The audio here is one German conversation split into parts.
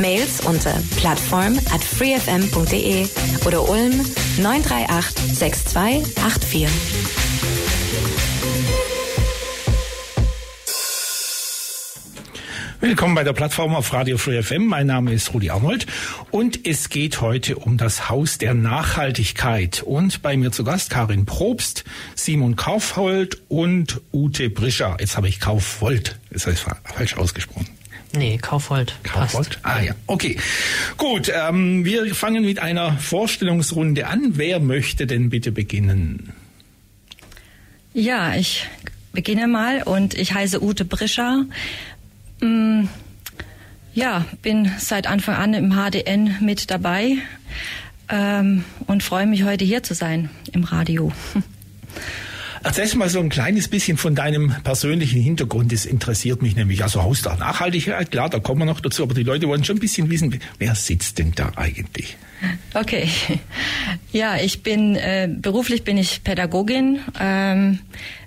Mails unter plattform at freefm.de oder Ulm 938 6284. Willkommen bei der Plattform auf Radio Free FM. Mein Name ist Rudi Arnold und es geht heute um das Haus der Nachhaltigkeit. Und bei mir zu Gast Karin Probst, Simon Kaufhold und Ute Brischer. Jetzt habe ich Kaufhold. Das falsch ausgesprochen? Nee, Kaufhold. Kaufhold? Ah ja, okay. Gut, ähm, wir fangen mit einer Vorstellungsrunde an. Wer möchte denn bitte beginnen? Ja, ich beginne mal und ich heiße Ute Brischer. Mm, ja, bin seit Anfang an im HDN mit dabei ähm, und freue mich heute hier zu sein im Radio. Erzähl mal so ein kleines bisschen von deinem persönlichen Hintergrund. Das interessiert mich nämlich. Also Haus der Nachhaltigkeit, klar, da kommen wir noch dazu, aber die Leute wollen schon ein bisschen wissen, wer sitzt denn da eigentlich? Okay. Ja, ich bin äh, beruflich bin ich Pädagogin, ähm,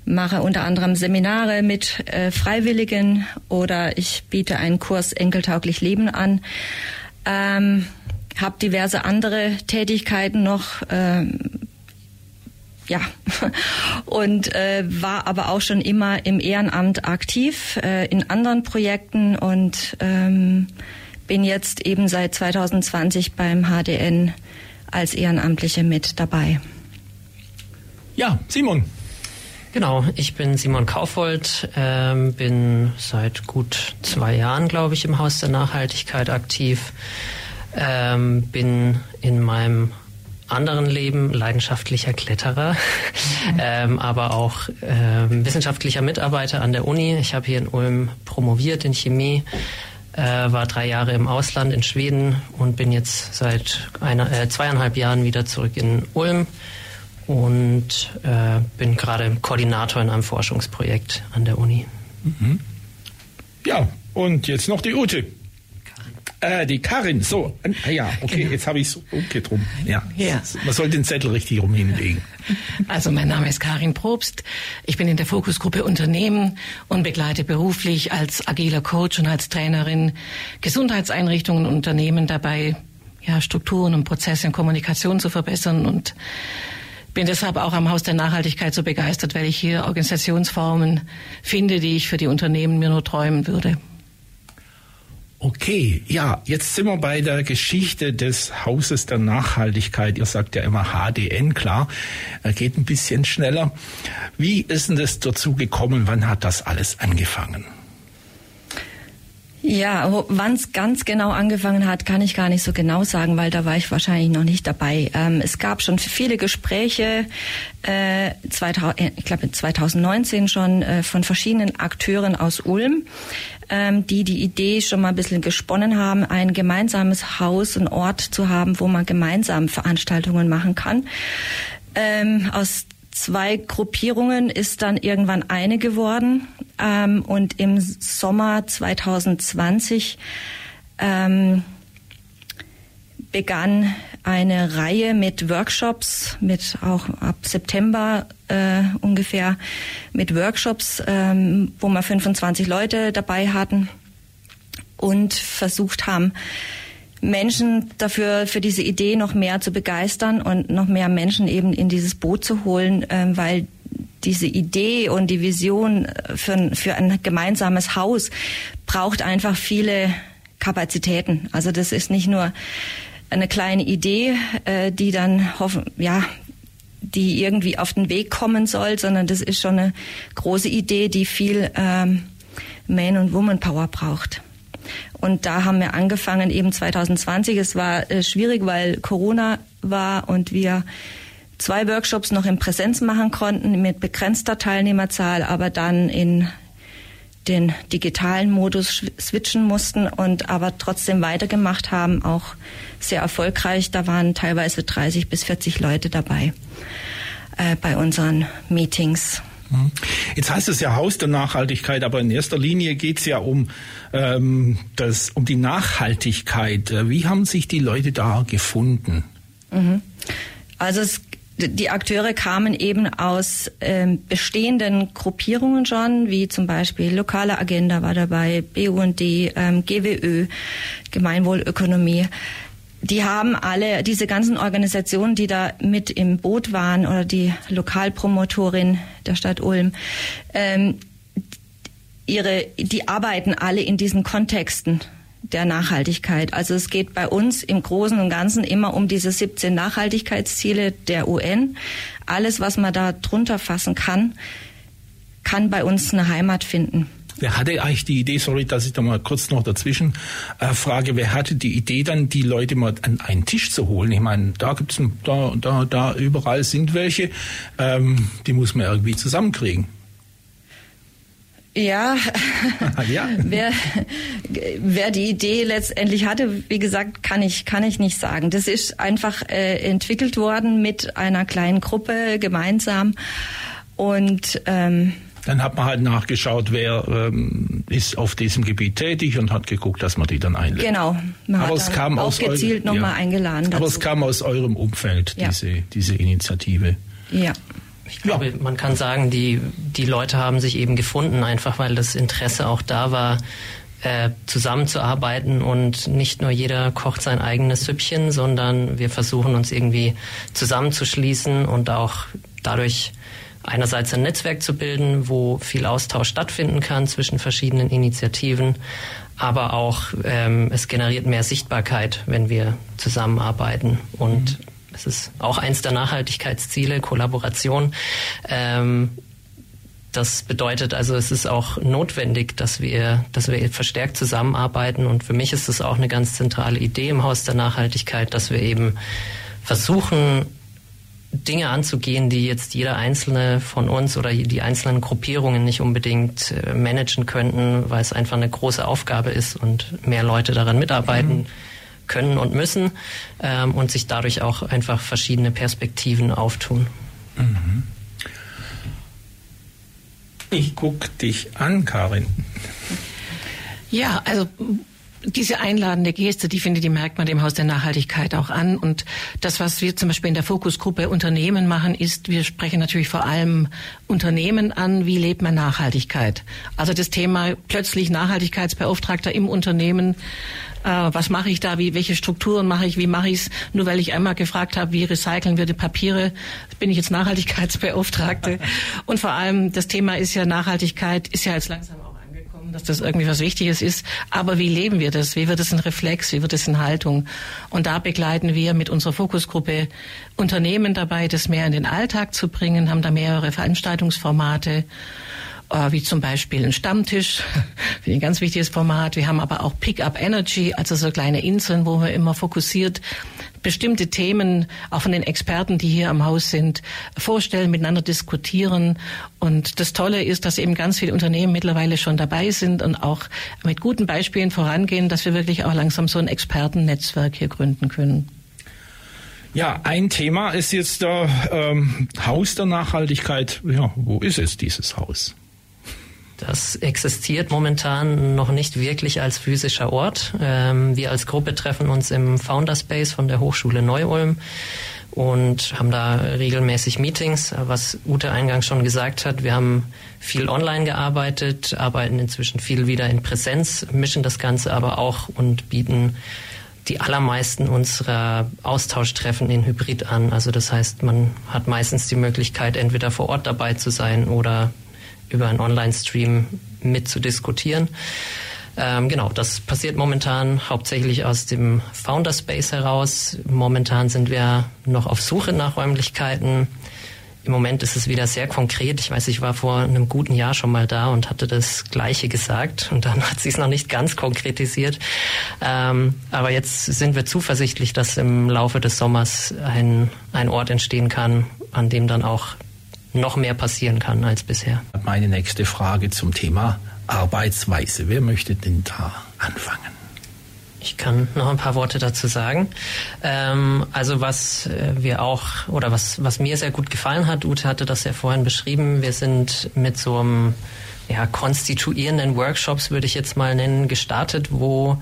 mache unter anderem Seminare mit äh, Freiwilligen oder ich biete einen Kurs Enkeltauglich Leben an. Ähm, habe diverse andere Tätigkeiten noch, ähm, ja, und äh, war aber auch schon immer im Ehrenamt aktiv äh, in anderen Projekten und ähm, bin jetzt eben seit 2020 beim HDN als Ehrenamtliche mit dabei. Ja, Simon. Genau, ich bin Simon Kaufhold, ähm, bin seit gut zwei Jahren, glaube ich, im Haus der Nachhaltigkeit aktiv, ähm, bin in meinem anderen Leben leidenschaftlicher Kletterer, ähm, aber auch ähm, wissenschaftlicher Mitarbeiter an der Uni. Ich habe hier in Ulm promoviert in Chemie, äh, war drei Jahre im Ausland in Schweden und bin jetzt seit einer, äh, zweieinhalb Jahren wieder zurück in Ulm und äh, bin gerade Koordinator in einem Forschungsprojekt an der Uni. Mhm. Ja, und jetzt noch die Ute. Äh, die Karin, so. Ah, ja, okay, genau. jetzt habe ich es umgekehrt rum. Ja. ja. Man soll den Zettel richtig rum hinlegen. Also mein Name ist Karin Probst. Ich bin in der Fokusgruppe Unternehmen und begleite beruflich als agiler Coach und als Trainerin Gesundheitseinrichtungen und Unternehmen dabei, ja, Strukturen und Prozesse und Kommunikation zu verbessern und bin deshalb auch am Haus der Nachhaltigkeit so begeistert, weil ich hier Organisationsformen finde, die ich für die Unternehmen mir nur träumen würde. Okay, ja, jetzt sind wir bei der Geschichte des Hauses der Nachhaltigkeit. Ihr sagt ja immer HDN, klar, geht ein bisschen schneller. Wie ist denn das dazu gekommen? Wann hat das alles angefangen? Ja, wann es ganz genau angefangen hat, kann ich gar nicht so genau sagen, weil da war ich wahrscheinlich noch nicht dabei. Ähm, es gab schon viele Gespräche, äh, 2000, äh, ich glaube 2019 schon, äh, von verschiedenen Akteuren aus Ulm die die Idee schon mal ein bisschen gesponnen haben, ein gemeinsames Haus, ein Ort zu haben, wo man gemeinsam Veranstaltungen machen kann. Ähm, aus zwei Gruppierungen ist dann irgendwann eine geworden ähm, und im Sommer 2020 ähm, begann eine Reihe mit Workshops, mit auch ab September äh, ungefähr, mit Workshops, ähm, wo wir 25 Leute dabei hatten und versucht haben, Menschen dafür, für diese Idee noch mehr zu begeistern und noch mehr Menschen eben in dieses Boot zu holen, äh, weil diese Idee und die Vision für, für ein gemeinsames Haus braucht einfach viele Kapazitäten. Also das ist nicht nur eine kleine Idee, äh, die dann hoffen, ja, die irgendwie auf den Weg kommen soll, sondern das ist schon eine große Idee, die viel ähm, Man- und Woman-Power braucht. Und da haben wir angefangen eben 2020. Es war äh, schwierig, weil Corona war und wir zwei Workshops noch in Präsenz machen konnten mit begrenzter Teilnehmerzahl, aber dann in den digitalen Modus switchen mussten und aber trotzdem weitergemacht haben, auch sehr erfolgreich. Da waren teilweise 30 bis 40 Leute dabei. äh, bei unseren Meetings. Mhm. Jetzt heißt es ja Haus der Nachhaltigkeit, aber in erster Linie geht es ja um, ähm, das, um die Nachhaltigkeit. Wie haben sich die Leute da gefunden? Mhm. Also es die Akteure kamen eben aus ähm, bestehenden Gruppierungen schon, wie zum Beispiel Lokale Agenda war dabei, BUND, ähm, GWÖ, Gemeinwohlökonomie. Die haben alle, diese ganzen Organisationen, die da mit im Boot waren oder die Lokalpromotorin der Stadt Ulm, ähm, ihre, die arbeiten alle in diesen Kontexten der Nachhaltigkeit. Also es geht bei uns im Großen und Ganzen immer um diese 17 Nachhaltigkeitsziele der UN. Alles, was man da drunter fassen kann, kann bei uns eine Heimat finden. Wer hatte eigentlich die Idee, sorry, dass ich da mal kurz noch dazwischen äh, frage, wer hatte die Idee dann, die Leute mal an einen Tisch zu holen? Ich meine, da gibt's da, da, da überall sind welche, ähm, die muss man irgendwie zusammenkriegen. Ja, ja. wer, wer die Idee letztendlich hatte, wie gesagt, kann ich, kann ich nicht sagen. Das ist einfach äh, entwickelt worden mit einer kleinen Gruppe gemeinsam und ähm, dann hat man halt nachgeschaut, wer ähm, ist auf diesem Gebiet tätig und hat geguckt, dass man die dann einlädt. Genau. Man Aber es kam aus gezielt nochmal ja. eingeladen. Dazu. Aber es kam aus eurem Umfeld, ja. diese, diese Initiative. Ja. Ich glaube, ja. man kann sagen, die, die Leute haben sich eben gefunden, einfach weil das Interesse auch da war, äh, zusammenzuarbeiten und nicht nur jeder kocht sein eigenes Süppchen, sondern wir versuchen uns irgendwie zusammenzuschließen und auch dadurch einerseits ein Netzwerk zu bilden, wo viel Austausch stattfinden kann zwischen verschiedenen Initiativen, aber auch ähm, es generiert mehr Sichtbarkeit, wenn wir zusammenarbeiten und mhm das ist auch eins der Nachhaltigkeitsziele, Kollaboration. Ähm, das bedeutet also, es ist auch notwendig, dass wir, dass wir verstärkt zusammenarbeiten. Und für mich ist es auch eine ganz zentrale Idee im Haus der Nachhaltigkeit, dass wir eben versuchen, Dinge anzugehen, die jetzt jeder einzelne von uns oder die einzelnen Gruppierungen nicht unbedingt äh, managen könnten, weil es einfach eine große Aufgabe ist und mehr Leute daran mitarbeiten. Mhm können und müssen ähm, und sich dadurch auch einfach verschiedene Perspektiven auftun. Mhm. Ich gucke dich an, Karin. Ja, also diese einladende Geste, die finde, die merkt man dem Haus der Nachhaltigkeit auch an. Und das, was wir zum Beispiel in der Fokusgruppe Unternehmen machen, ist, wir sprechen natürlich vor allem Unternehmen an, wie lebt man Nachhaltigkeit. Also das Thema plötzlich Nachhaltigkeitsbeauftragter im Unternehmen äh, was mache ich da, wie, welche Strukturen mache ich, wie mache ich es. Nur weil ich einmal gefragt habe, wie recyceln wir die Papiere, bin ich jetzt Nachhaltigkeitsbeauftragte. Und vor allem das Thema ist ja Nachhaltigkeit, ist ja jetzt langsam angekommen, dass das irgendwie was Wichtiges ist. Aber wie leben wir das? Wie wird es ein Reflex? Wie wird es in Haltung? Und da begleiten wir mit unserer Fokusgruppe Unternehmen dabei, das mehr in den Alltag zu bringen, haben da mehrere Veranstaltungsformate wie zum Beispiel ein Stammtisch, für ein ganz wichtiges Format. Wir haben aber auch Pick-up Energy, also so kleine Inseln, wo wir immer fokussiert bestimmte Themen auch von den Experten, die hier am Haus sind, vorstellen, miteinander diskutieren. Und das Tolle ist, dass eben ganz viele Unternehmen mittlerweile schon dabei sind und auch mit guten Beispielen vorangehen, dass wir wirklich auch langsam so ein Expertennetzwerk hier gründen können. Ja, ein Thema ist jetzt der ähm, Haus der Nachhaltigkeit. Ja, wo ist es, dieses Haus? Das existiert momentan noch nicht wirklich als physischer Ort. Ähm, wir als Gruppe treffen uns im Founderspace von der Hochschule Neu-Ulm und haben da regelmäßig Meetings. Was Ute eingangs schon gesagt hat, wir haben viel online gearbeitet, arbeiten inzwischen viel wieder in Präsenz, mischen das Ganze aber auch und bieten die allermeisten unserer Austauschtreffen in Hybrid an. Also das heißt, man hat meistens die Möglichkeit, entweder vor Ort dabei zu sein oder über einen Online-Stream mitzudiskutieren. Ähm, genau, das passiert momentan hauptsächlich aus dem Founder Space heraus. Momentan sind wir noch auf Suche nach Räumlichkeiten. Im Moment ist es wieder sehr konkret. Ich weiß, ich war vor einem guten Jahr schon mal da und hatte das Gleiche gesagt und dann hat sie es noch nicht ganz konkretisiert. Ähm, aber jetzt sind wir zuversichtlich, dass im Laufe des Sommers ein, ein Ort entstehen kann, an dem dann auch noch mehr passieren kann als bisher. Meine nächste Frage zum Thema Arbeitsweise. Wer möchte denn da anfangen? Ich kann noch ein paar Worte dazu sagen. Ähm, also was äh, wir auch oder was was mir sehr gut gefallen hat, Ute hatte das ja vorhin beschrieben. Wir sind mit so einem ja, konstituierenden Workshops, würde ich jetzt mal nennen, gestartet, wo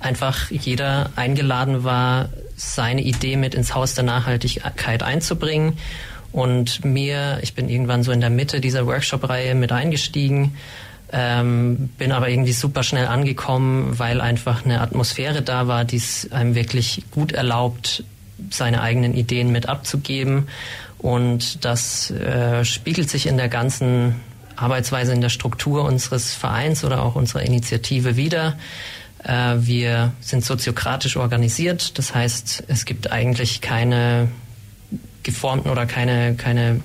einfach jeder eingeladen war, seine Idee mit ins Haus der Nachhaltigkeit einzubringen. Und mir, ich bin irgendwann so in der Mitte dieser Workshop-Reihe mit eingestiegen, ähm, bin aber irgendwie super schnell angekommen, weil einfach eine Atmosphäre da war, die es einem wirklich gut erlaubt, seine eigenen Ideen mit abzugeben. Und das äh, spiegelt sich in der ganzen Arbeitsweise, in der Struktur unseres Vereins oder auch unserer Initiative wieder. Äh, wir sind soziokratisch organisiert, das heißt, es gibt eigentlich keine geformten oder keine, keine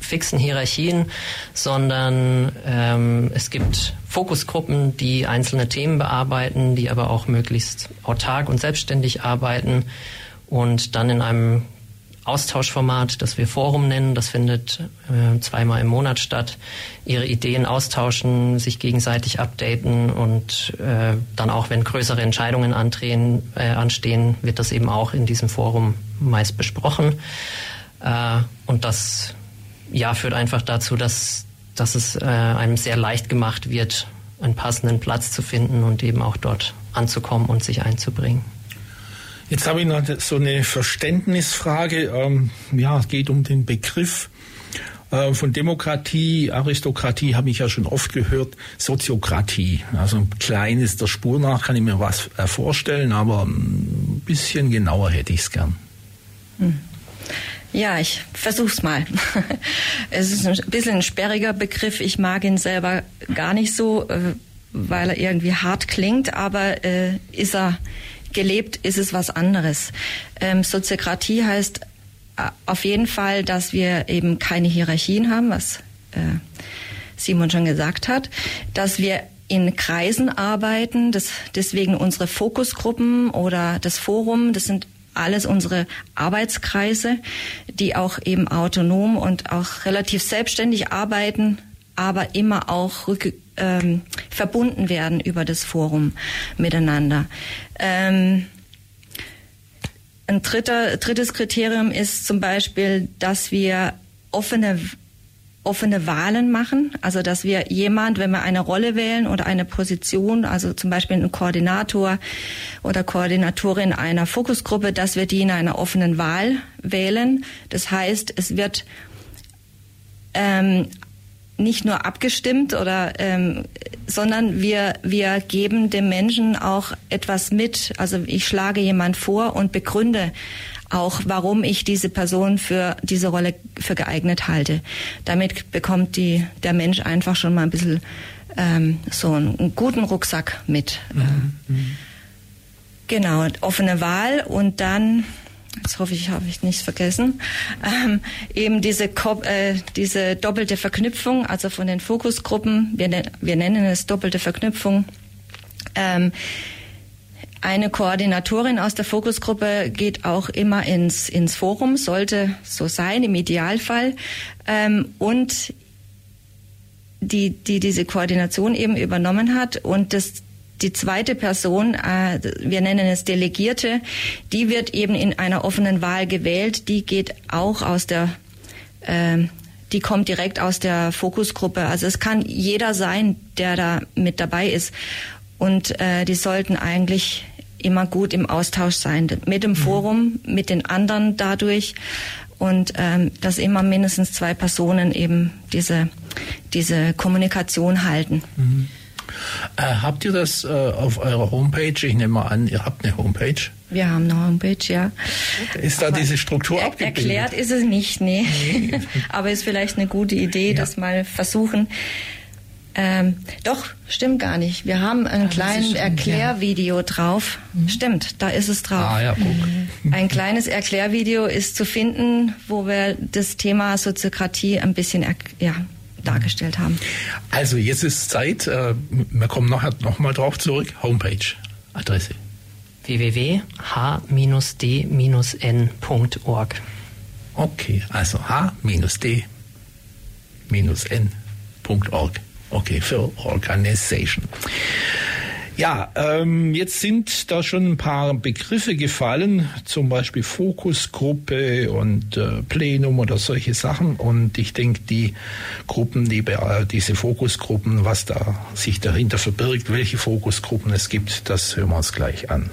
fixen Hierarchien, sondern ähm, es gibt Fokusgruppen, die einzelne Themen bearbeiten, die aber auch möglichst autark und selbstständig arbeiten und dann in einem Austauschformat, das wir Forum nennen. Das findet äh, zweimal im Monat statt. Ihre Ideen austauschen, sich gegenseitig updaten und äh, dann auch, wenn größere Entscheidungen andrehen, äh, anstehen, wird das eben auch in diesem Forum meist besprochen. Äh, und das ja führt einfach dazu, dass, dass es äh, einem sehr leicht gemacht wird, einen passenden Platz zu finden und eben auch dort anzukommen und sich einzubringen. Jetzt habe ich noch so eine Verständnisfrage. Ähm, ja, es geht um den Begriff äh, von Demokratie, Aristokratie habe ich ja schon oft gehört, Soziokratie. Also ein kleines der Spur nach kann ich mir was äh, vorstellen, aber ein bisschen genauer hätte ich es gern. Hm. Ja, ich versuch's mal. es ist ein bisschen ein sperriger Begriff. Ich mag ihn selber gar nicht so, äh, weil er irgendwie hart klingt, aber ist er gelebt ist es was anderes. Ähm, Soziokratie heißt äh, auf jeden Fall, dass wir eben keine Hierarchien haben, was äh, Simon schon gesagt hat, dass wir in Kreisen arbeiten, das, deswegen unsere Fokusgruppen oder das Forum, das sind alles unsere Arbeitskreise, die auch eben autonom und auch relativ selbstständig arbeiten, aber immer auch ähm, verbunden werden über das Forum miteinander. Ähm, ein dritter, drittes Kriterium ist zum Beispiel, dass wir offene offene Wahlen machen, also dass wir jemand, wenn wir eine Rolle wählen oder eine Position, also zum Beispiel einen Koordinator oder Koordinatorin einer Fokusgruppe, dass wir die in einer offenen Wahl wählen. Das heißt, es wird ähm, nicht nur abgestimmt oder ähm, sondern wir wir geben dem Menschen auch etwas mit also ich schlage jemand vor und begründe auch warum ich diese Person für diese Rolle für geeignet halte damit bekommt die der Mensch einfach schon mal ein bisschen ähm, so einen, einen guten Rucksack mit mhm. mhm. genau offene Wahl und dann jetzt hoffe ich, habe ich nichts vergessen, ähm, eben diese, äh, diese doppelte Verknüpfung, also von den Fokusgruppen, wir, ne wir nennen es doppelte Verknüpfung. Ähm, eine Koordinatorin aus der Fokusgruppe geht auch immer ins, ins Forum, sollte so sein im Idealfall. Ähm, und die, die diese Koordination eben übernommen hat und das die zweite Person, äh, wir nennen es Delegierte, die wird eben in einer offenen Wahl gewählt. Die geht auch aus der, äh, die kommt direkt aus der Fokusgruppe. Also es kann jeder sein, der da mit dabei ist. Und äh, die sollten eigentlich immer gut im Austausch sein mit dem mhm. Forum, mit den anderen dadurch und ähm, dass immer mindestens zwei Personen eben diese diese Kommunikation halten. Mhm. Äh, habt ihr das äh, auf eurer Homepage? Ich nehme mal an, ihr habt eine Homepage. Wir haben eine Homepage, ja. Ist da Aber diese Struktur er abgebildet? Erklärt ist es nicht, nee. nee. Aber ist vielleicht eine gute Idee, ja. das mal versuchen. Ähm, doch, stimmt gar nicht. Wir haben ein kleines Erklärvideo ja. drauf. Mhm. Stimmt, da ist es drauf. Ah, ja, guck. Ein kleines Erklärvideo ist zu finden, wo wir das Thema Soziokratie ein bisschen ja, dargestellt haben. Also jetzt ist Zeit, äh, wir kommen nachher nochmal drauf zurück, Homepage, Adresse. www.h-d-n.org Okay, also h-d-n.org. Okay, für Organisation. Ja, ähm, jetzt sind da schon ein paar Begriffe gefallen, zum Beispiel Fokusgruppe und äh, Plenum oder solche Sachen. Und ich denke, die Gruppen, die, äh, diese Fokusgruppen, was da sich dahinter verbirgt, welche Fokusgruppen es gibt, das hören wir uns gleich an.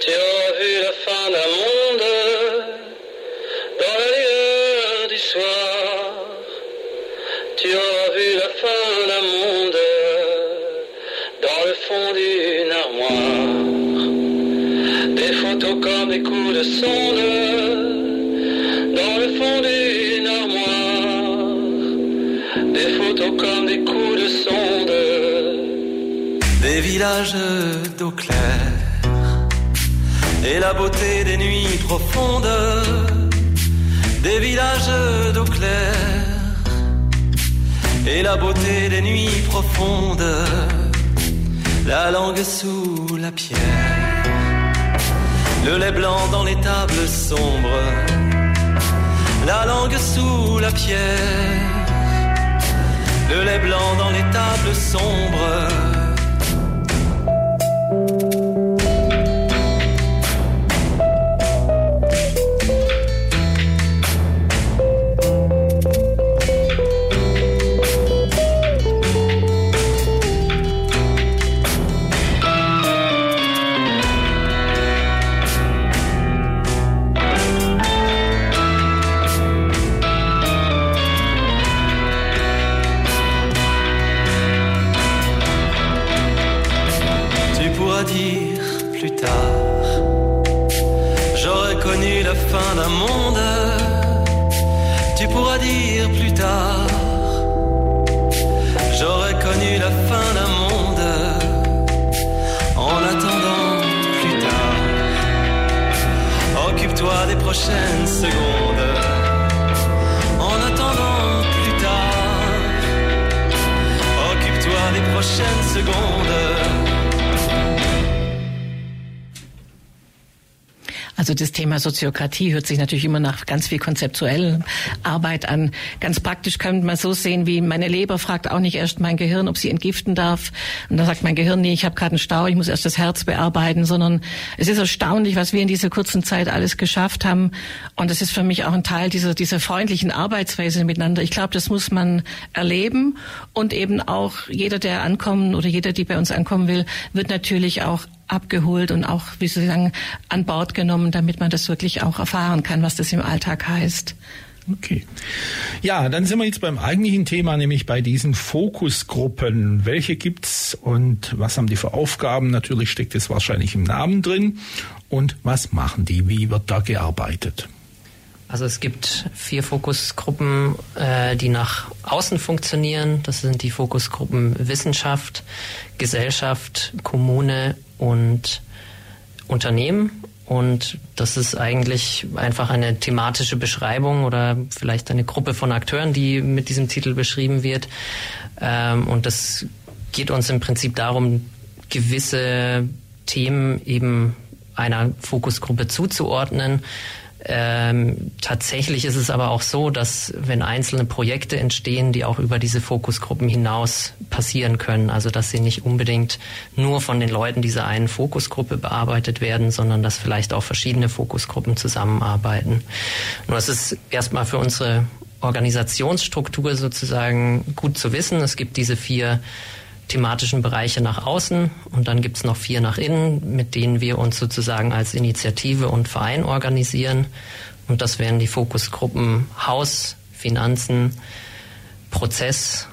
Tu de sonde dans le fond d'une armoire. Des photos comme des coups de sonde. Des villages d'eau claire et la beauté des nuits profondes. Des villages d'eau claire et la beauté des nuits profondes, la langue sous la pierre, le lait blanc dans les tables sombres, la langue sous la pierre, le lait blanc dans les tables sombres Soziokratie hört sich natürlich immer nach ganz viel konzeptuellen Arbeit an. Ganz praktisch könnte man so sehen, wie meine Leber fragt auch nicht erst mein Gehirn, ob sie entgiften darf. Und dann sagt mein Gehirn, nee, ich habe gerade einen Stau, ich muss erst das Herz bearbeiten, sondern es ist erstaunlich, was wir in dieser kurzen Zeit alles geschafft haben. Und es ist für mich auch ein Teil dieser, dieser freundlichen Arbeitsweise miteinander. Ich glaube, das muss man erleben und eben auch jeder, der ankommen oder jeder, die bei uns ankommen will, wird natürlich auch abgeholt und auch, wie Sie sagen, an Bord genommen, damit man das wirklich auch erfahren kann, was das im Alltag heißt. Okay. Ja, dann sind wir jetzt beim eigentlichen Thema, nämlich bei diesen Fokusgruppen. Welche gibt's und was haben die für Aufgaben? Natürlich steckt es wahrscheinlich im Namen drin. Und was machen die? Wie wird da gearbeitet? Also es gibt vier Fokusgruppen, äh, die nach außen funktionieren. Das sind die Fokusgruppen Wissenschaft, Gesellschaft, Kommune und Unternehmen. Und das ist eigentlich einfach eine thematische Beschreibung oder vielleicht eine Gruppe von Akteuren, die mit diesem Titel beschrieben wird. Ähm, und das geht uns im Prinzip darum, gewisse Themen eben einer Fokusgruppe zuzuordnen ähm, tatsächlich ist es aber auch so, dass wenn einzelne Projekte entstehen, die auch über diese Fokusgruppen hinaus passieren können, also dass sie nicht unbedingt nur von den Leuten dieser einen Fokusgruppe bearbeitet werden, sondern dass vielleicht auch verschiedene Fokusgruppen zusammenarbeiten. Nur es ist erstmal für unsere Organisationsstruktur sozusagen gut zu wissen. Es gibt diese vier thematischen Bereiche nach außen und dann gibt's noch vier nach innen, mit denen wir uns sozusagen als Initiative und Verein organisieren. Und das wären die Fokusgruppen Haus, Finanzen, Prozess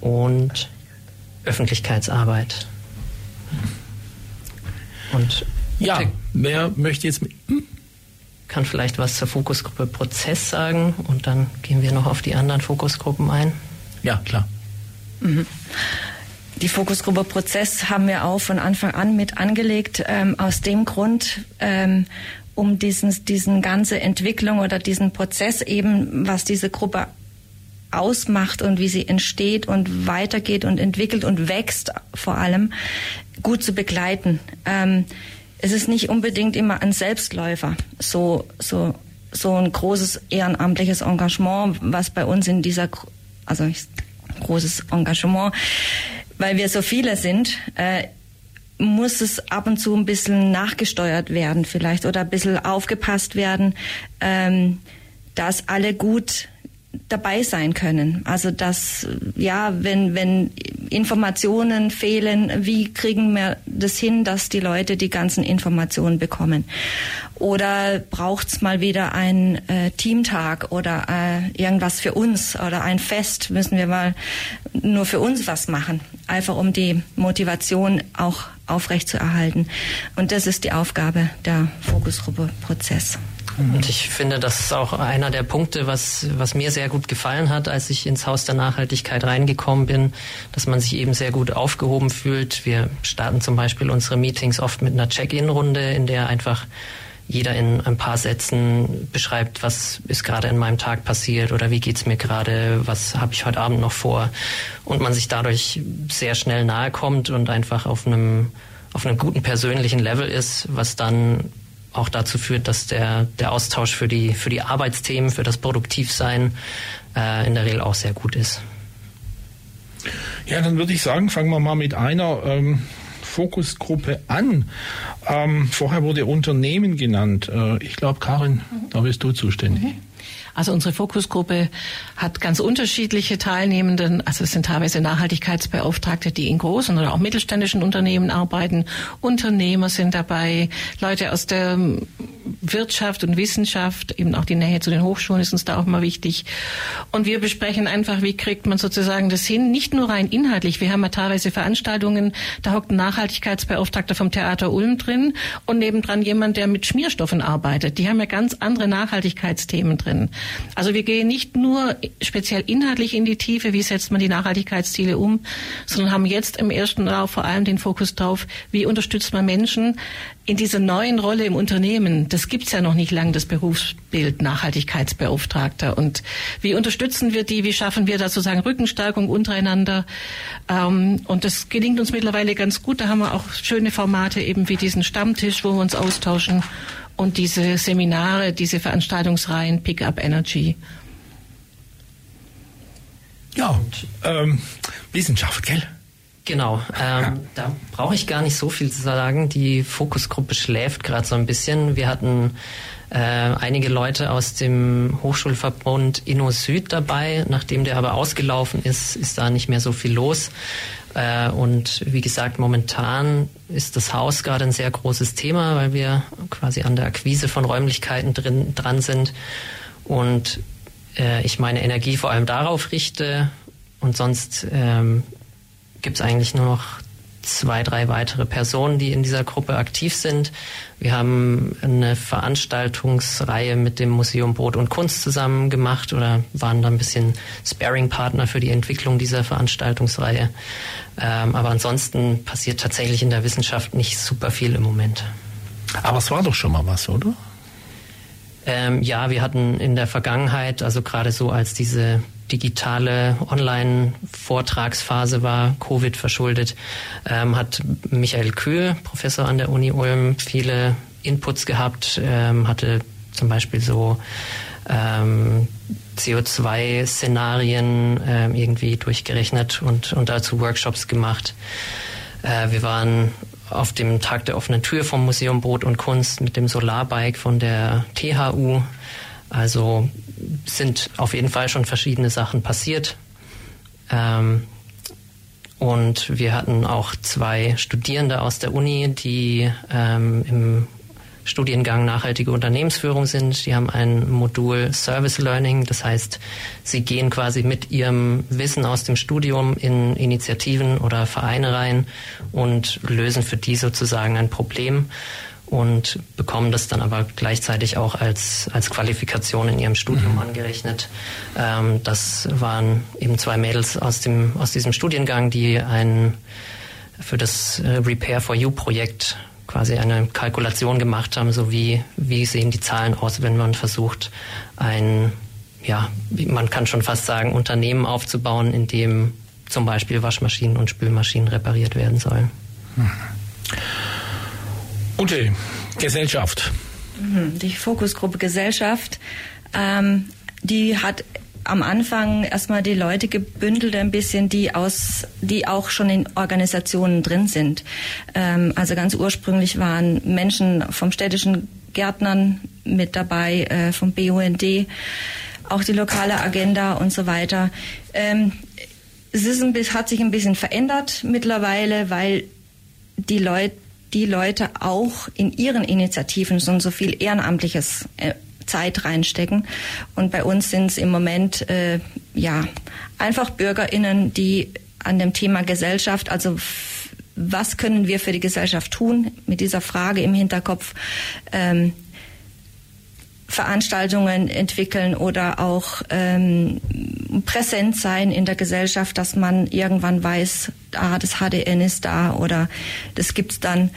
und Öffentlichkeitsarbeit. Und ja, wer möchte jetzt hm? kann vielleicht was zur Fokusgruppe Prozess sagen und dann gehen wir noch auf die anderen Fokusgruppen ein. Ja, klar. Mhm. Die Fokusgruppe Prozess haben wir auch von Anfang an mit angelegt, ähm, aus dem Grund, ähm, um diesen, diesen ganze Entwicklung oder diesen Prozess eben, was diese Gruppe ausmacht und wie sie entsteht und weitergeht und entwickelt und wächst vor allem, gut zu begleiten. Ähm, es ist nicht unbedingt immer ein Selbstläufer, so, so, so ein großes ehrenamtliches Engagement, was bei uns in dieser, also ich großes Engagement. Weil wir so viele sind, äh, muss es ab und zu ein bisschen nachgesteuert werden vielleicht oder ein bisschen aufgepasst werden, ähm, dass alle gut dabei sein können. Also dass ja, wenn wenn Informationen fehlen, wie kriegen wir das hin, dass die Leute die ganzen Informationen bekommen? Oder braucht's mal wieder einen äh, Teamtag oder äh, irgendwas für uns oder ein Fest? Müssen wir mal nur für uns was machen, einfach um die Motivation auch aufrechtzuerhalten. Und das ist die Aufgabe der Fokusgruppe Prozess. Und ich finde, das ist auch einer der Punkte, was, was mir sehr gut gefallen hat, als ich ins Haus der Nachhaltigkeit reingekommen bin, dass man sich eben sehr gut aufgehoben fühlt. Wir starten zum Beispiel unsere Meetings oft mit einer Check-in-Runde, in der einfach jeder in ein paar Sätzen beschreibt, was ist gerade in meinem Tag passiert oder wie geht's mir gerade, was habe ich heute Abend noch vor und man sich dadurch sehr schnell nahe kommt und einfach auf einem auf einem guten persönlichen Level ist, was dann auch dazu führt, dass der, der Austausch für die, für die Arbeitsthemen, für das Produktivsein äh, in der Regel auch sehr gut ist. Ja, dann würde ich sagen, fangen wir mal mit einer ähm, Fokusgruppe an. Ähm, vorher wurde Unternehmen genannt. Äh, ich glaube, Karin, da bist du zuständig. Mhm. Also unsere Fokusgruppe hat ganz unterschiedliche Teilnehmenden. Also es sind teilweise Nachhaltigkeitsbeauftragte, die in großen oder auch mittelständischen Unternehmen arbeiten. Unternehmer sind dabei, Leute aus der Wirtschaft und Wissenschaft, eben auch die Nähe zu den Hochschulen ist uns da auch mal wichtig. Und wir besprechen einfach, wie kriegt man sozusagen das hin, nicht nur rein inhaltlich. Wir haben ja teilweise Veranstaltungen, da hockt ein Nachhaltigkeitsbeauftragter vom Theater Ulm drin und nebendran jemand, der mit Schmierstoffen arbeitet. Die haben ja ganz andere Nachhaltigkeitsthemen drin. Also wir gehen nicht nur speziell inhaltlich in die Tiefe, wie setzt man die Nachhaltigkeitsziele um, sondern haben jetzt im ersten Lauf vor allem den Fokus darauf, wie unterstützt man Menschen in dieser neuen Rolle im Unternehmen. Das gibt's ja noch nicht lang, das Berufsbild Nachhaltigkeitsbeauftragter. Und wie unterstützen wir die? Wie schaffen wir da sozusagen Rückenstärkung untereinander? Ähm, und das gelingt uns mittlerweile ganz gut. Da haben wir auch schöne Formate eben wie diesen Stammtisch, wo wir uns austauschen und diese Seminare, diese Veranstaltungsreihen Pick Up Energy. Ja, ähm, Wissenschaft, gell? Genau, ähm, ja. da brauche ich gar nicht so viel zu sagen. Die Fokusgruppe schläft gerade so ein bisschen. Wir hatten äh, einige Leute aus dem Hochschulverbund Inno Süd dabei. Nachdem der aber ausgelaufen ist, ist da nicht mehr so viel los. Äh, und wie gesagt, momentan ist das Haus gerade ein sehr großes Thema, weil wir quasi an der Akquise von Räumlichkeiten drin, dran sind. Und äh, ich meine Energie vor allem darauf richte. Und sonst ähm, gibt es eigentlich nur noch zwei, drei weitere Personen, die in dieser Gruppe aktiv sind. Wir haben eine Veranstaltungsreihe mit dem Museum Brot und Kunst zusammen gemacht oder waren da ein bisschen Sparing-Partner für die Entwicklung dieser Veranstaltungsreihe. Ähm, aber ansonsten passiert tatsächlich in der Wissenschaft nicht super viel im Moment. Aber es war doch schon mal was, oder? Ähm, ja, wir hatten in der Vergangenheit, also gerade so als diese digitale Online-Vortragsphase war, Covid verschuldet, ähm, hat Michael Kühl, Professor an der Uni Ulm, viele Inputs gehabt, ähm, hatte zum Beispiel so ähm, CO2-Szenarien ähm, irgendwie durchgerechnet und, und dazu Workshops gemacht. Äh, wir waren auf dem Tag der offenen Tür vom Museum Brot und Kunst mit dem Solarbike von der THU. Also sind auf jeden Fall schon verschiedene Sachen passiert. Ähm, und wir hatten auch zwei Studierende aus der Uni, die ähm, im Studiengang nachhaltige Unternehmensführung sind. Die haben ein Modul Service Learning, das heißt, sie gehen quasi mit ihrem Wissen aus dem Studium in Initiativen oder Vereine rein und lösen für die sozusagen ein Problem und bekommen das dann aber gleichzeitig auch als, als Qualifikation in ihrem Studium mhm. angerechnet. Ähm, das waren eben zwei Mädels aus, dem, aus diesem Studiengang, die ein für das äh, Repair for You Projekt quasi eine Kalkulation gemacht haben, so wie, wie sehen die Zahlen aus, wenn man versucht, ein, ja, man kann schon fast sagen, Unternehmen aufzubauen, in dem zum Beispiel Waschmaschinen und Spülmaschinen repariert werden sollen. Mhm. Ute, Gesellschaft. Mhm, die Fokusgruppe Gesellschaft, ähm, die hat am Anfang erstmal die Leute gebündelt ein bisschen, die aus, die auch schon in Organisationen drin sind. Ähm, also ganz ursprünglich waren Menschen vom städtischen Gärtnern mit dabei, äh, vom BUND, auch die lokale Agenda und so weiter. Ähm, es ist ein, hat sich ein bisschen verändert mittlerweile, weil die Leute die Leute auch in ihren Initiativen schon so viel Ehrenamtliches äh, Zeit reinstecken. Und bei uns sind es im Moment äh, ja einfach BürgerInnen, die an dem Thema Gesellschaft, also was können wir für die Gesellschaft tun, mit dieser Frage im Hinterkopf, ähm, Veranstaltungen entwickeln oder auch ähm, präsent sein in der Gesellschaft, dass man irgendwann weiß, ah, das HDN ist da oder das gibt's dann.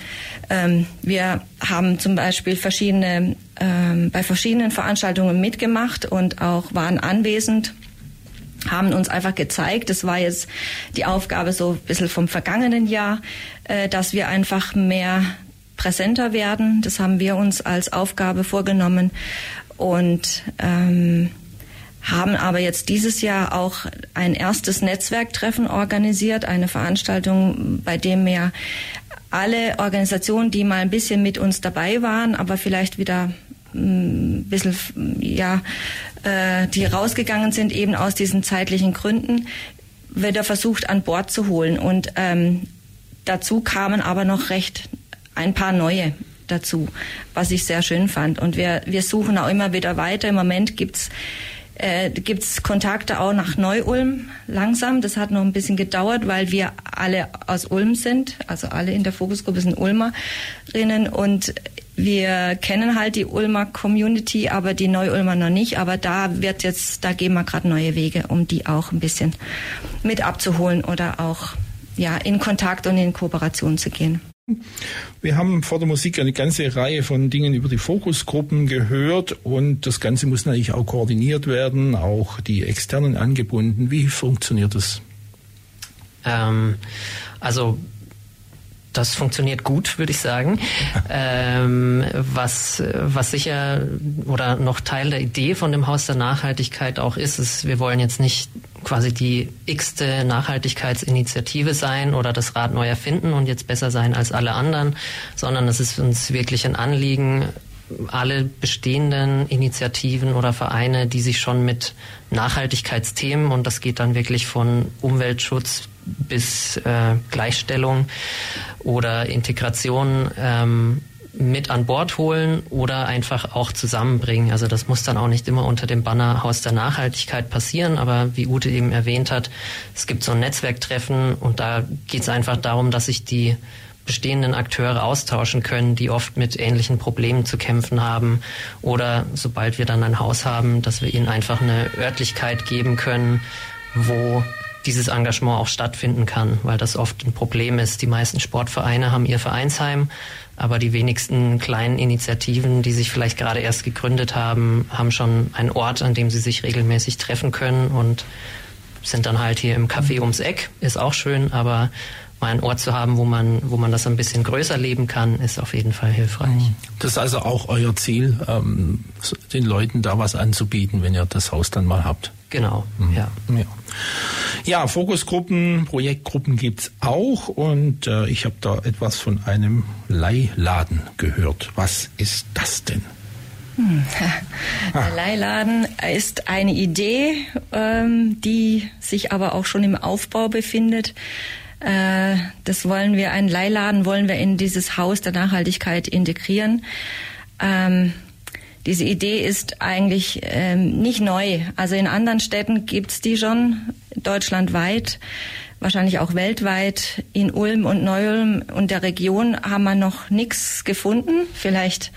Ähm, wir haben zum Beispiel verschiedene ähm, bei verschiedenen Veranstaltungen mitgemacht und auch waren anwesend haben uns einfach gezeigt, das war jetzt die Aufgabe so ein bisschen vom vergangenen Jahr, äh, dass wir einfach mehr präsenter werden. Das haben wir uns als Aufgabe vorgenommen und ähm, haben aber jetzt dieses Jahr auch ein erstes Netzwerktreffen organisiert, eine Veranstaltung, bei dem wir alle Organisationen, die mal ein bisschen mit uns dabei waren, aber vielleicht wieder ein mm, bisschen, ja, äh, die rausgegangen sind eben aus diesen zeitlichen Gründen, wieder versucht an Bord zu holen. Und ähm, dazu kamen aber noch recht ein paar neue dazu, was ich sehr schön fand. Und wir, wir suchen auch immer wieder weiter. Im Moment gibt's äh, gibt's Kontakte auch nach Neu-Ulm langsam. Das hat noch ein bisschen gedauert, weil wir alle aus Ulm sind. Also alle in der Fokusgruppe sind Ulmerinnen und wir kennen halt die Ulmer Community, aber die Neu-Ulmer noch nicht. Aber da wird jetzt, da gehen wir gerade neue Wege, um die auch ein bisschen mit abzuholen oder auch ja in Kontakt und in Kooperation zu gehen. Wir haben vor der Musik eine ganze Reihe von Dingen über die Fokusgruppen gehört und das Ganze muss natürlich auch koordiniert werden, auch die externen angebunden. Wie funktioniert das? Ähm, also das funktioniert gut, würde ich sagen. ähm, was, was sicher oder noch Teil der Idee von dem Haus der Nachhaltigkeit auch ist, ist, wir wollen jetzt nicht quasi die x-te Nachhaltigkeitsinitiative sein oder das Rad neu erfinden und jetzt besser sein als alle anderen, sondern es ist uns wirklich ein Anliegen, alle bestehenden Initiativen oder Vereine, die sich schon mit Nachhaltigkeitsthemen und das geht dann wirklich von Umweltschutz bis äh, Gleichstellung oder Integration ähm, mit an Bord holen oder einfach auch zusammenbringen. Also das muss dann auch nicht immer unter dem Banner Haus der Nachhaltigkeit passieren, aber wie Ute eben erwähnt hat, es gibt so ein Netzwerktreffen und da geht es einfach darum, dass sich die bestehenden Akteure austauschen können, die oft mit ähnlichen Problemen zu kämpfen haben. Oder sobald wir dann ein Haus haben, dass wir ihnen einfach eine Örtlichkeit geben können, wo dieses Engagement auch stattfinden kann, weil das oft ein Problem ist. Die meisten Sportvereine haben ihr Vereinsheim, aber die wenigsten kleinen Initiativen, die sich vielleicht gerade erst gegründet haben, haben schon einen Ort, an dem sie sich regelmäßig treffen können und sind dann halt hier im Café ums Eck, ist auch schön, aber mal einen Ort zu haben, wo man, wo man das ein bisschen größer leben kann, ist auf jeden Fall hilfreich. Mhm. Das ist also auch euer Ziel, ähm, den Leuten da was anzubieten, wenn ihr das Haus dann mal habt. Genau, mhm. ja. ja. Ja, Fokusgruppen, Projektgruppen gibt's auch und äh, ich habe da etwas von einem Leihladen gehört. Was ist das denn? Hm. Der ah. Leihladen ist eine Idee, ähm, die sich aber auch schon im Aufbau befindet. Äh, das wollen wir, einen Leihladen wollen wir in dieses Haus der Nachhaltigkeit integrieren. Ähm, diese Idee ist eigentlich ähm, nicht neu. Also in anderen Städten gibt's die schon, deutschlandweit, wahrscheinlich auch weltweit. In Ulm und Neu-Ulm und der Region haben wir noch nichts gefunden. Vielleicht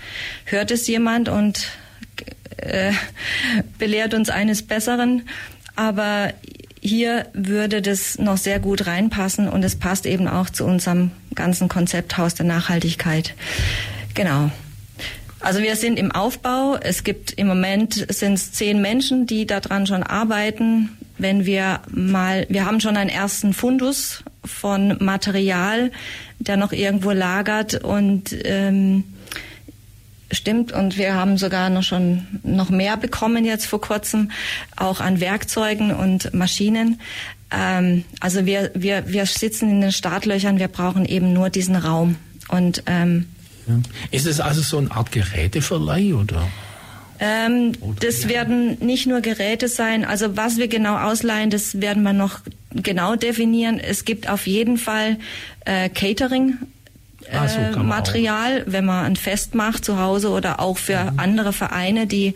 hört es jemand und äh, belehrt uns eines Besseren. Aber hier würde das noch sehr gut reinpassen und es passt eben auch zu unserem ganzen Konzept Haus der Nachhaltigkeit. Genau. Also wir sind im Aufbau. Es gibt im Moment sind es zehn Menschen, die daran schon arbeiten. Wenn wir mal, wir haben schon einen ersten Fundus von Material, der noch irgendwo lagert und ähm, stimmt. Und wir haben sogar noch schon noch mehr bekommen jetzt vor kurzem, auch an Werkzeugen und Maschinen. Ähm, also wir, wir, wir sitzen in den Startlöchern, wir brauchen eben nur diesen Raum. Und ähm, ja. Ist es also so eine Art Geräteverleih oder? Ähm, das werden nicht nur Geräte sein. Also was wir genau ausleihen, das werden wir noch genau definieren. Es gibt auf jeden Fall äh, Catering. Ah, so äh, Material, wenn man ein Fest macht zu Hause oder auch für mhm. andere Vereine, die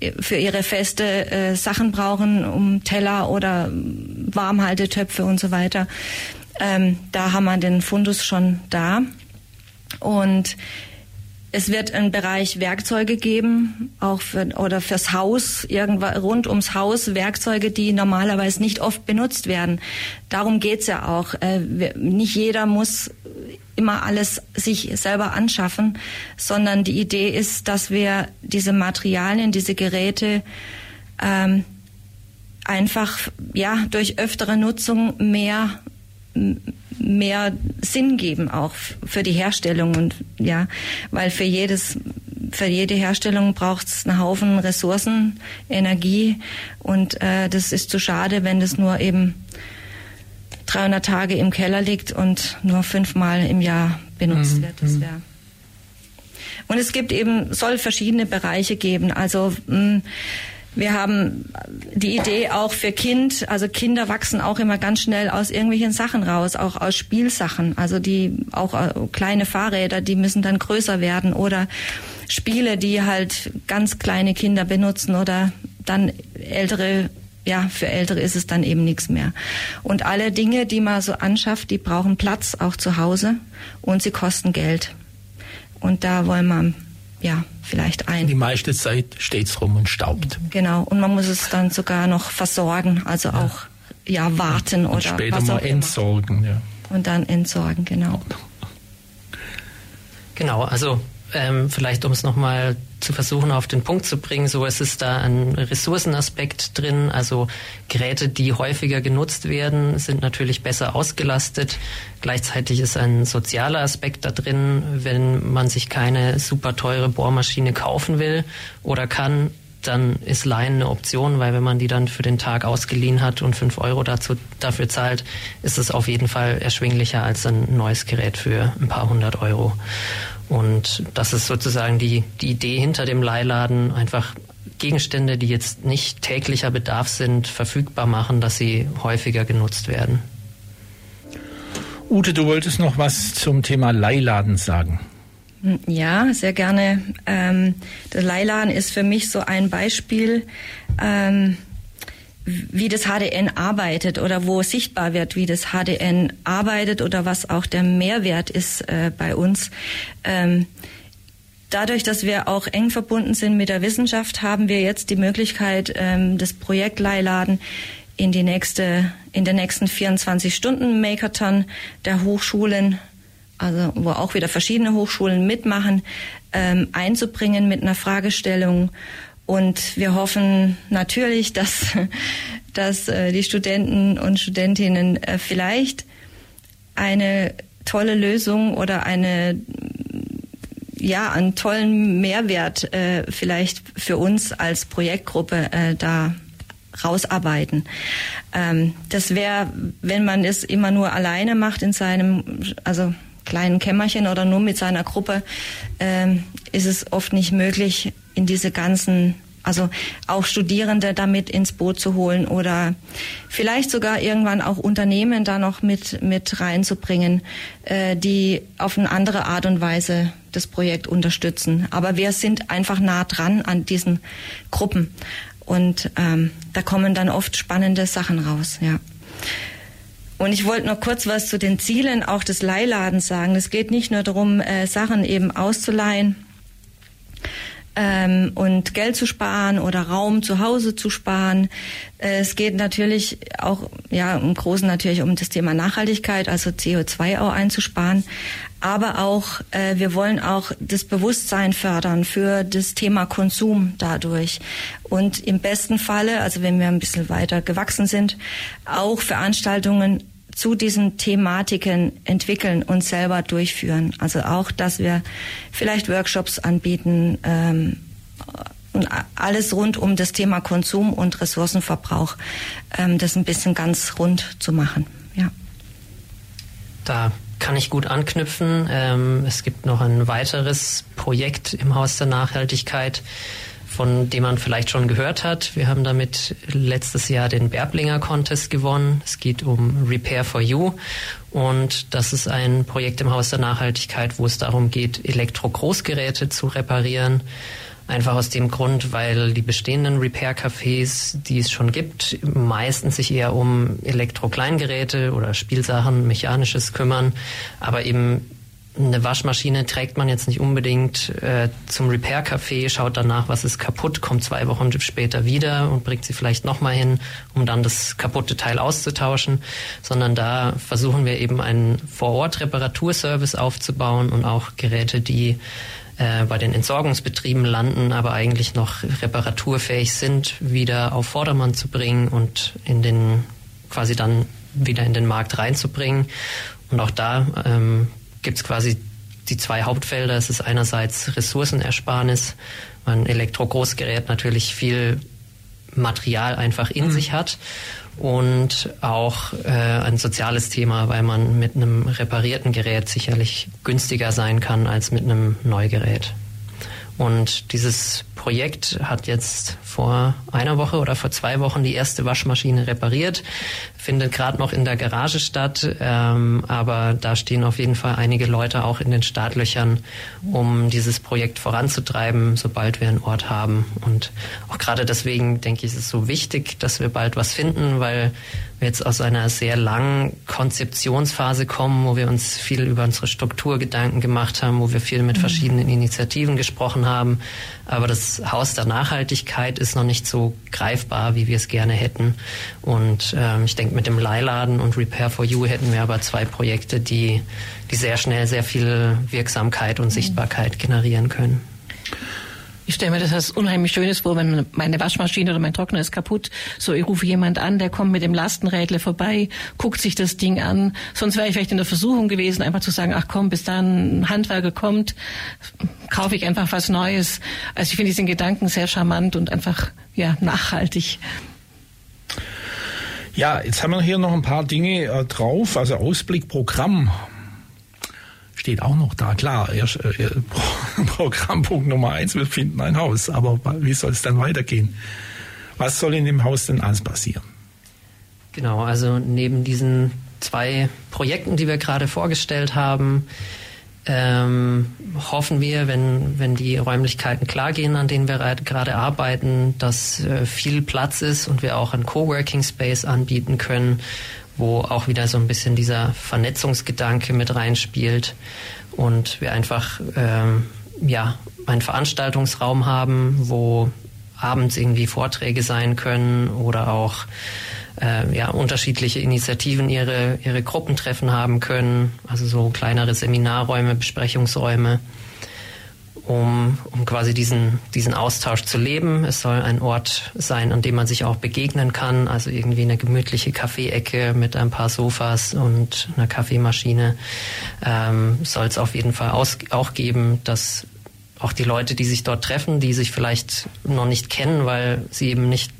äh, für ihre Feste äh, Sachen brauchen, um Teller oder Warmhaltetöpfe und so weiter. Ähm, da haben wir den Fundus schon da. Und es wird einen Bereich Werkzeuge geben, auch für, oder fürs Haus, irgendwann rund ums Haus, Werkzeuge, die normalerweise nicht oft benutzt werden. Darum geht's ja auch. Äh, nicht jeder muss immer alles sich selber anschaffen, sondern die Idee ist, dass wir diese Materialien, diese Geräte ähm, einfach ja durch öftere Nutzung mehr mehr Sinn geben auch für die Herstellung und ja, weil für jedes für jede Herstellung braucht es einen Haufen Ressourcen, Energie und äh, das ist zu schade, wenn das nur eben 300 Tage im Keller liegt und nur fünfmal im Jahr benutzt mhm. wird. Das mhm. wäre und es gibt eben, soll verschiedene Bereiche geben. Also mh, wir haben die Idee auch für Kind, also Kinder wachsen auch immer ganz schnell aus irgendwelchen Sachen raus, auch aus Spielsachen. Also die auch äh, kleine Fahrräder, die müssen dann größer werden oder Spiele, die halt ganz kleine Kinder benutzen oder dann ältere ja, für Ältere ist es dann eben nichts mehr. Und alle Dinge, die man so anschafft, die brauchen Platz auch zu Hause und sie kosten Geld. Und da wollen wir ja, vielleicht ein. Die meiste Zeit steht es rum und staubt. Genau, und man muss es dann sogar noch versorgen, also ja. auch ja warten und oder später mal entsorgen, ja. Und dann entsorgen, genau. Genau, also ähm, vielleicht um es nochmal zu versuchen auf den Punkt zu bringen, so ist es da ein Ressourcenaspekt drin. Also Geräte, die häufiger genutzt werden, sind natürlich besser ausgelastet. Gleichzeitig ist ein sozialer Aspekt da drin, wenn man sich keine super teure Bohrmaschine kaufen will oder kann, dann ist Leihen eine Option, weil wenn man die dann für den Tag ausgeliehen hat und fünf Euro dazu, dafür zahlt, ist es auf jeden Fall erschwinglicher als ein neues Gerät für ein paar hundert Euro. Und das ist sozusagen die, die Idee hinter dem Leihladen, einfach Gegenstände, die jetzt nicht täglicher Bedarf sind, verfügbar machen, dass sie häufiger genutzt werden. Ute, du wolltest noch was zum Thema Leihladen sagen. Ja, sehr gerne. Ähm, der Leihladen ist für mich so ein Beispiel. Ähm, wie das HDN arbeitet oder wo sichtbar wird, wie das HDN arbeitet oder was auch der Mehrwert ist äh, bei uns. Ähm, dadurch, dass wir auch eng verbunden sind mit der Wissenschaft, haben wir jetzt die Möglichkeit, ähm, das Projekt Leihladen in die nächste, in den nächsten 24 Stunden Makerton der Hochschulen, also wo auch wieder verschiedene Hochschulen mitmachen, ähm, einzubringen mit einer Fragestellung und wir hoffen natürlich, dass, dass äh, die Studenten und Studentinnen äh, vielleicht eine tolle Lösung oder eine ja einen tollen Mehrwert äh, vielleicht für uns als Projektgruppe da rausarbeiten. Ähm, das wäre, wenn man es immer nur alleine macht in seinem, also kleinen Kämmerchen oder nur mit seiner Gruppe, ähm, ist es oft nicht möglich, in diese ganzen also auch Studierende damit ins Boot zu holen oder vielleicht sogar irgendwann auch Unternehmen da noch mit, mit reinzubringen, äh, die auf eine andere Art und Weise das Projekt unterstützen. Aber wir sind einfach nah dran an diesen Gruppen und ähm, da kommen dann oft spannende Sachen raus, ja. Und ich wollte noch kurz was zu den Zielen auch des Leihladens sagen. Es geht nicht nur darum, äh, Sachen eben auszuleihen, ähm, und Geld zu sparen oder Raum zu Hause zu sparen. Äh, es geht natürlich auch, ja, im Großen natürlich um das Thema Nachhaltigkeit, also CO2 auch einzusparen. Aber auch, äh, wir wollen auch das Bewusstsein fördern für das Thema Konsum dadurch. Und im besten Falle, also wenn wir ein bisschen weiter gewachsen sind, auch Veranstaltungen zu diesen Thematiken entwickeln und selber durchführen. Also auch, dass wir vielleicht Workshops anbieten, ähm, und alles rund um das Thema Konsum und Ressourcenverbrauch, ähm, das ein bisschen ganz rund zu machen. Ja. Da kann ich gut anknüpfen. Ähm, es gibt noch ein weiteres Projekt im Haus der Nachhaltigkeit, von dem man vielleicht schon gehört hat. Wir haben damit letztes Jahr den Berblinger Contest gewonnen. Es geht um Repair for You und das ist ein Projekt im Haus der Nachhaltigkeit, wo es darum geht, Elektro-Großgeräte zu reparieren. Einfach aus dem Grund, weil die bestehenden Repair-Cafés, die es schon gibt, meistens sich eher um Elektro-Kleingeräte oder Spielsachen, Mechanisches kümmern, aber eben eine Waschmaschine trägt man jetzt nicht unbedingt äh, zum Repair-Café, schaut danach, was ist kaputt, kommt zwei Wochen später wieder und bringt sie vielleicht nochmal hin, um dann das kaputte Teil auszutauschen, sondern da versuchen wir eben einen Vor-Ort-Reparaturservice aufzubauen und auch Geräte, die äh, bei den Entsorgungsbetrieben landen, aber eigentlich noch reparaturfähig sind, wieder auf Vordermann zu bringen und in den quasi dann wieder in den Markt reinzubringen. Und auch da ähm, gibt es quasi die zwei Hauptfelder. Es ist einerseits Ressourcenersparnis, weil ein Elektro-Großgerät natürlich viel Material einfach in mhm. sich hat und auch äh, ein soziales Thema, weil man mit einem reparierten Gerät sicherlich günstiger sein kann als mit einem Neugerät. Und dieses Projekt hat jetzt vor einer Woche oder vor zwei Wochen die erste Waschmaschine repariert, findet gerade noch in der Garage statt, ähm, aber da stehen auf jeden Fall einige Leute auch in den Startlöchern, um dieses Projekt voranzutreiben, sobald wir einen Ort haben. Und auch gerade deswegen denke ich, ist es so wichtig, dass wir bald was finden, weil wir jetzt aus einer sehr langen Konzeptionsphase kommen, wo wir uns viel über unsere Struktur Gedanken gemacht haben, wo wir viel mit mhm. verschiedenen Initiativen gesprochen haben. Aber das Haus der Nachhaltigkeit ist noch nicht so greifbar, wie wir es gerne hätten. Und ähm, ich denke, mit dem Leihladen und Repair for You hätten wir aber zwei Projekte, die, die sehr schnell sehr viel Wirksamkeit und Sichtbarkeit generieren können. Ich stelle mir das als unheimlich Schönes vor, wenn meine Waschmaschine oder mein Trockner ist kaputt. So, ich rufe jemand an, der kommt mit dem Lastenrädle vorbei, guckt sich das Ding an. Sonst wäre ich vielleicht in der Versuchung gewesen, einfach zu sagen, ach komm, bis dann ein Handwerker kommt, kaufe ich einfach was Neues. Also ich finde diesen Gedanken sehr charmant und einfach, ja, nachhaltig. Ja, jetzt haben wir hier noch ein paar Dinge äh, drauf. Also Ausblickprogramm steht auch noch da. Klar, erst, äh, Programmpunkt Nummer eins, wir finden ein Haus. Aber wie soll es dann weitergehen? Was soll in dem Haus denn alles passieren? Genau, also neben diesen zwei Projekten, die wir gerade vorgestellt haben, ähm, hoffen wir, wenn, wenn die Räumlichkeiten klar gehen, an denen wir gerade arbeiten, dass äh, viel Platz ist und wir auch einen Coworking Space anbieten können, wo auch wieder so ein bisschen dieser Vernetzungsgedanke mit reinspielt und wir einfach ähm, ja einen Veranstaltungsraum haben, wo abends irgendwie Vorträge sein können oder auch äh, ja, unterschiedliche Initiativen ihre, ihre Gruppentreffen haben können, also so kleinere Seminarräume, Besprechungsräume um, um quasi diesen, diesen Austausch zu leben. Es soll ein Ort sein, an dem man sich auch begegnen kann, also irgendwie eine gemütliche Kaffeeecke mit ein paar Sofas und einer Kaffeemaschine. Ähm, soll es auf jeden Fall aus, auch geben, dass auch die Leute, die sich dort treffen, die sich vielleicht noch nicht kennen, weil sie eben nicht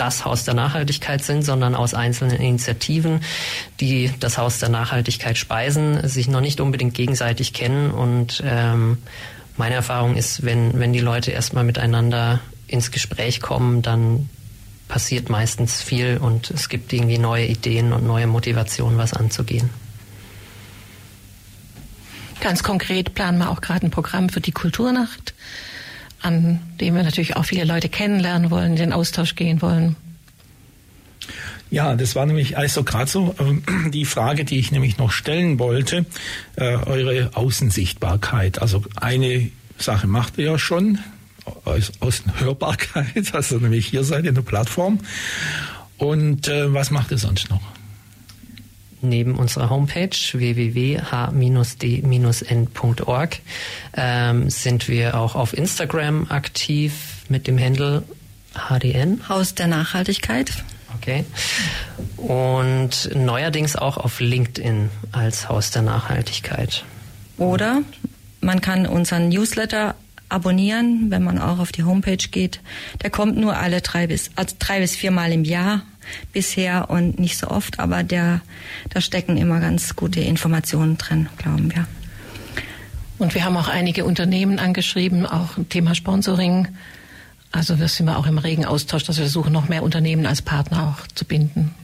das Haus der Nachhaltigkeit sind, sondern aus einzelnen Initiativen, die das Haus der Nachhaltigkeit speisen, sich noch nicht unbedingt gegenseitig kennen und ähm, meine Erfahrung ist, wenn, wenn die Leute erstmal miteinander ins Gespräch kommen, dann passiert meistens viel und es gibt irgendwie neue Ideen und neue Motivationen, was anzugehen. Ganz konkret planen wir auch gerade ein Programm für die Kulturnacht, an dem wir natürlich auch viele Leute kennenlernen wollen, in den Austausch gehen wollen. Ja, das war nämlich also gerade so äh, die Frage, die ich nämlich noch stellen wollte, äh, eure Außensichtbarkeit. Also eine Sache macht ihr ja schon, Außenhörbarkeit, also nämlich hier seid ihr eine Plattform. Und äh, was macht ihr sonst noch? Neben unserer Homepage www.h-d-n.org ähm, sind wir auch auf Instagram aktiv mit dem Handle HDN. Haus der Nachhaltigkeit. Okay. Und neuerdings auch auf LinkedIn als Haus der Nachhaltigkeit. Oder man kann unseren Newsletter abonnieren, wenn man auch auf die Homepage geht. Der kommt nur alle drei bis, also drei bis viermal im Jahr bisher und nicht so oft, aber der, da stecken immer ganz gute Informationen drin, glauben wir. Und wir haben auch einige Unternehmen angeschrieben, auch Thema Sponsoring. Also wir sind wir auch im regen Austausch, dass wir versuchen, noch mehr Unternehmen als Partner auch zu binden.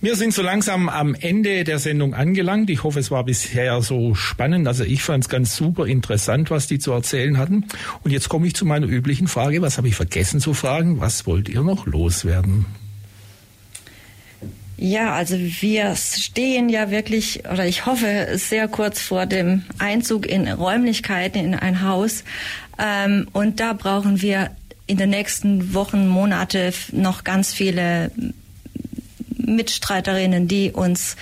Wir sind so langsam am Ende der Sendung angelangt. Ich hoffe, es war bisher so spannend. Also ich fand es ganz super interessant, was die zu erzählen hatten. Und jetzt komme ich zu meiner üblichen Frage. Was habe ich vergessen zu fragen? Was wollt ihr noch loswerden? Ja, also wir stehen ja wirklich, oder ich hoffe, sehr kurz vor dem Einzug in Räumlichkeiten in ein Haus. Ähm, und da brauchen wir in den nächsten Wochen, Monate noch ganz viele Mitstreiterinnen, die uns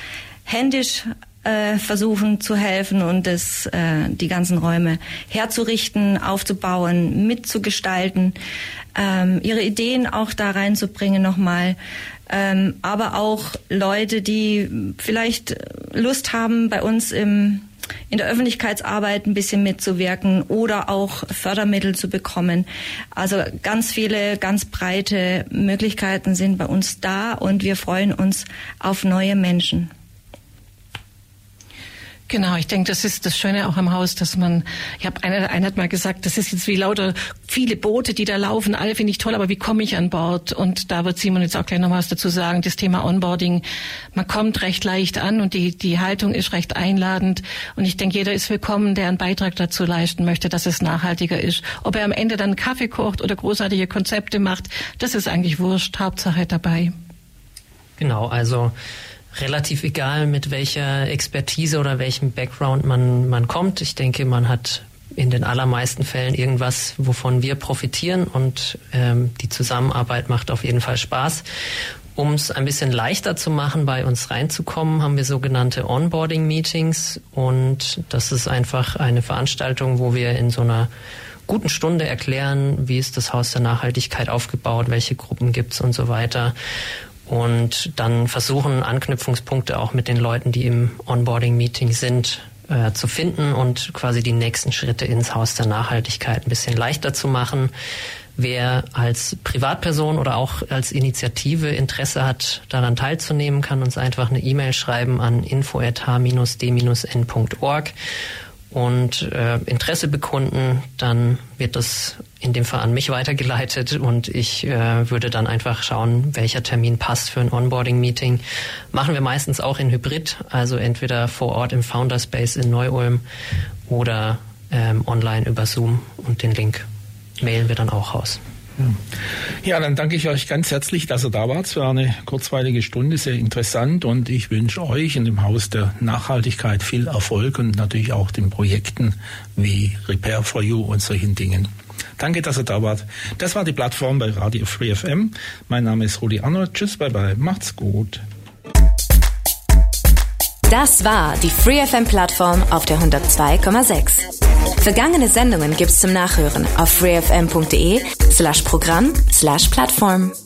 händisch äh, versuchen zu helfen und das, äh, die ganzen Räume herzurichten, aufzubauen, mitzugestalten, ähm, ihre Ideen auch da reinzubringen nochmal. Ähm, aber auch Leute, die vielleicht Lust haben, bei uns im in der Öffentlichkeitsarbeit ein bisschen mitzuwirken oder auch Fördermittel zu bekommen. Also ganz viele, ganz breite Möglichkeiten sind bei uns da und wir freuen uns auf neue Menschen. Genau, ich denke, das ist das Schöne auch am Haus, dass man, ich habe einer, einer hat mal gesagt, das ist jetzt wie lauter viele Boote, die da laufen, alle finde ich toll, aber wie komme ich an Bord? Und da wird Simon jetzt auch gleich noch was dazu sagen, das Thema Onboarding, man kommt recht leicht an und die, die Haltung ist recht einladend und ich denke, jeder ist willkommen, der einen Beitrag dazu leisten möchte, dass es nachhaltiger ist. Ob er am Ende dann Kaffee kocht oder großartige Konzepte macht, das ist eigentlich wurscht, Hauptsache dabei. Genau, also relativ egal, mit welcher Expertise oder welchem Background man, man kommt. Ich denke, man hat in den allermeisten Fällen irgendwas, wovon wir profitieren und ähm, die Zusammenarbeit macht auf jeden Fall Spaß. Um es ein bisschen leichter zu machen, bei uns reinzukommen, haben wir sogenannte Onboarding-Meetings und das ist einfach eine Veranstaltung, wo wir in so einer guten Stunde erklären, wie ist das Haus der Nachhaltigkeit aufgebaut, welche Gruppen gibt's und so weiter und dann versuchen, Anknüpfungspunkte auch mit den Leuten, die im Onboarding-Meeting sind, äh, zu finden und quasi die nächsten Schritte ins Haus der Nachhaltigkeit ein bisschen leichter zu machen. Wer als Privatperson oder auch als Initiative Interesse hat, daran teilzunehmen, kann uns einfach eine E-Mail schreiben an info@h-d-n.org und äh, Interesse bekunden, dann wird das in dem Fall an mich weitergeleitet und ich äh, würde dann einfach schauen, welcher Termin passt für ein Onboarding-Meeting. Machen wir meistens auch in Hybrid, also entweder vor Ort im Founderspace in Neu-Ulm oder ähm, online über Zoom und den Link mailen wir dann auch raus. Ja, dann danke ich euch ganz herzlich, dass ihr da wart. Es war eine kurzweilige Stunde, sehr interessant und ich wünsche euch in dem Haus der Nachhaltigkeit viel Erfolg und natürlich auch den Projekten wie Repair for You und solchen Dingen. Danke, dass ihr da wart. Das war die Plattform bei Radio Free FM. Mein Name ist Rudi Arnold. Tschüss, bye bye. Macht's gut. Das war die FreeFM-Plattform auf der 102,6. Vergangene Sendungen gibt's zum Nachhören auf freefm.de slash Programm slash Plattform.